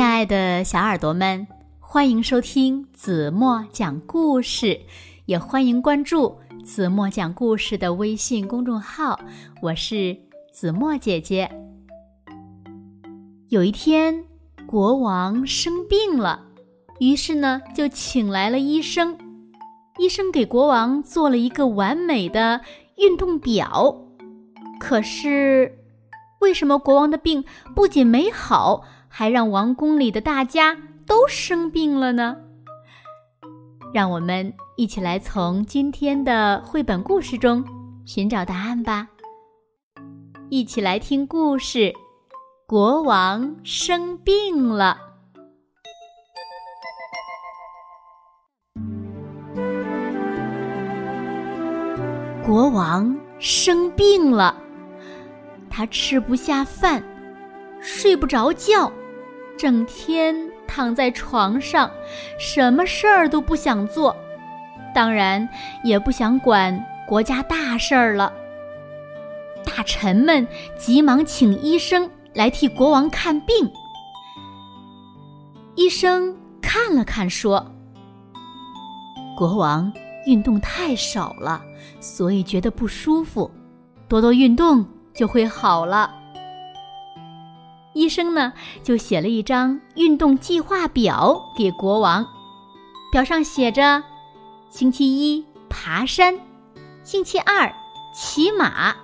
亲爱的小耳朵们，欢迎收听子墨讲故事，也欢迎关注子墨讲故事的微信公众号。我是子墨姐姐。有一天，国王生病了，于是呢，就请来了医生。医生给国王做了一个完美的运动表，可是，为什么国王的病不仅没好？还让王宫里的大家都生病了呢。让我们一起来从今天的绘本故事中寻找答案吧。一起来听故事：国王生病了。国王生病了，他吃不下饭，睡不着觉。整天躺在床上，什么事儿都不想做，当然也不想管国家大事儿了。大臣们急忙请医生来替国王看病。医生看了看，说：“国王运动太少了，所以觉得不舒服，多多运动就会好了。”医生呢，就写了一张运动计划表给国王，表上写着：星期一爬山，星期二骑马，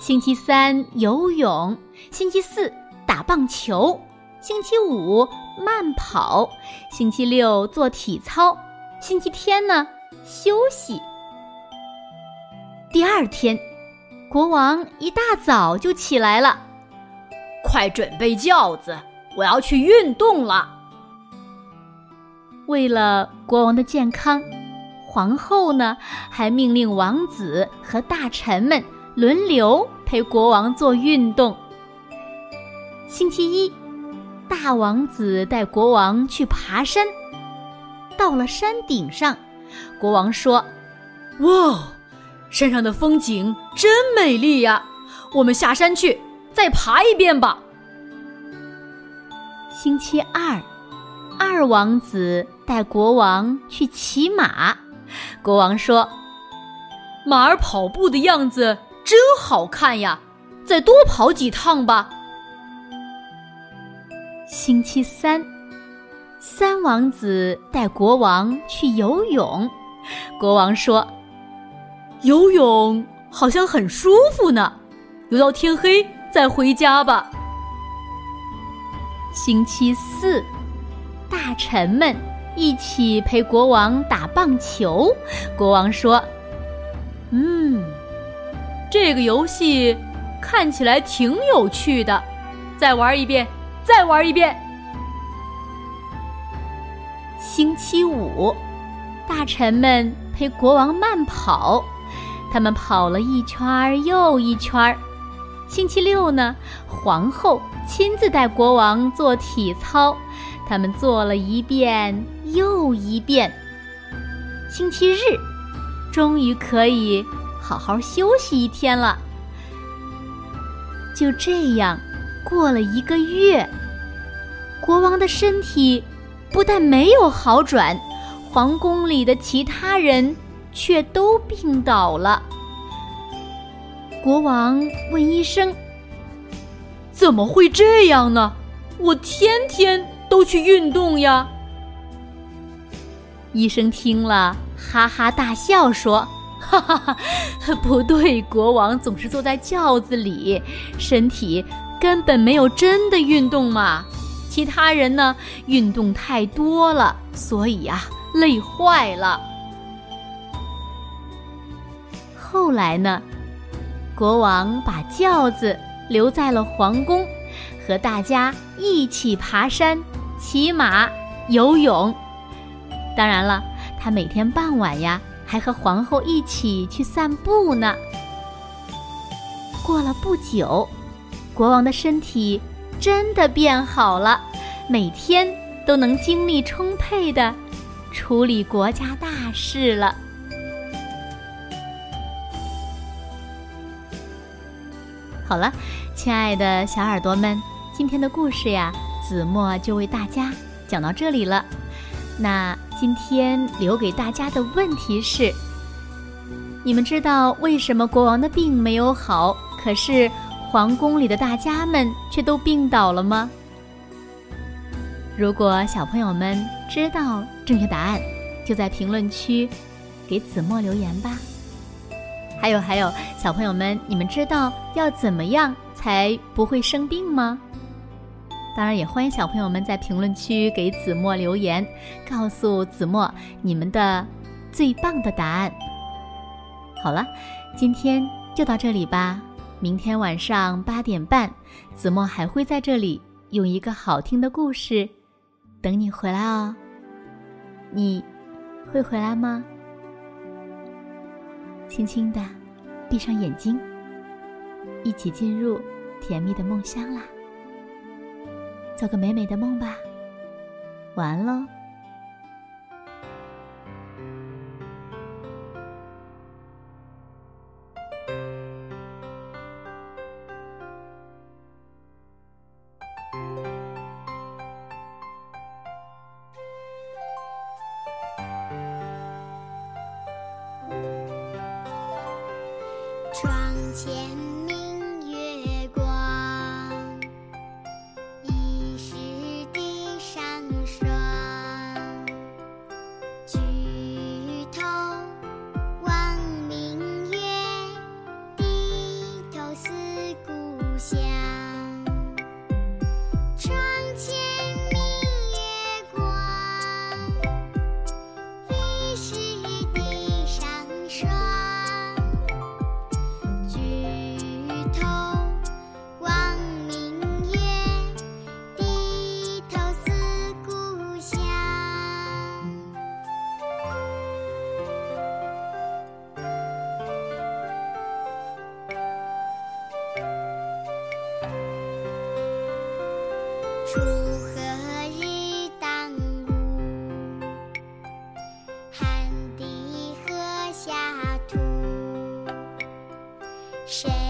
星期三游泳，星期四打棒球，星期五慢跑，星期六做体操，星期天呢休息。第二天，国王一大早就起来了。快准备轿子，我要去运动了。为了国王的健康，皇后呢还命令王子和大臣们轮流陪国王做运动。星期一，大王子带国王去爬山。到了山顶上，国王说：“哇，山上的风景真美丽呀！我们下山去。”再爬一遍吧。星期二，二王子带国王去骑马。国王说：“马儿跑步的样子真好看呀，再多跑几趟吧。”星期三，三王子带国王去游泳。国王说：“游泳好像很舒服呢，游到天黑。”再回家吧。星期四，大臣们一起陪国王打棒球。国王说：“嗯，这个游戏看起来挺有趣的，再玩一遍，再玩一遍。”星期五，大臣们陪国王慢跑，他们跑了一圈又一圈。星期六呢，皇后亲自带国王做体操，他们做了一遍又一遍。星期日，终于可以好好休息一天了。就这样，过了一个月，国王的身体不但没有好转，皇宫里的其他人却都病倒了。国王问医生：“怎么会这样呢？我天天都去运动呀。”医生听了，哈哈大笑说：“哈哈哈，不对，国王总是坐在轿子里，身体根本没有真的运动嘛。其他人呢，运动太多了，所以呀，累坏了。后来呢？”国王把轿子留在了皇宫，和大家一起爬山、骑马、游泳。当然了，他每天傍晚呀，还和皇后一起去散步呢。过了不久，国王的身体真的变好了，每天都能精力充沛的处理国家大事了。好了，亲爱的小耳朵们，今天的故事呀，子墨就为大家讲到这里了。那今天留给大家的问题是：你们知道为什么国王的病没有好，可是皇宫里的大家们却都病倒了吗？如果小朋友们知道正确答案，就在评论区给子墨留言吧。还有还有，小朋友们，你们知道要怎么样才不会生病吗？当然，也欢迎小朋友们在评论区给子墨留言，告诉子墨你们的最棒的答案。好了，今天就到这里吧。明天晚上八点半，子墨还会在这里用一个好听的故事等你回来哦。你会回来吗？轻轻的闭上眼睛，一起进入甜蜜的梦乡啦！做个美美的梦吧，晚安喽。窗前。锄禾日当午汗滴禾下土谁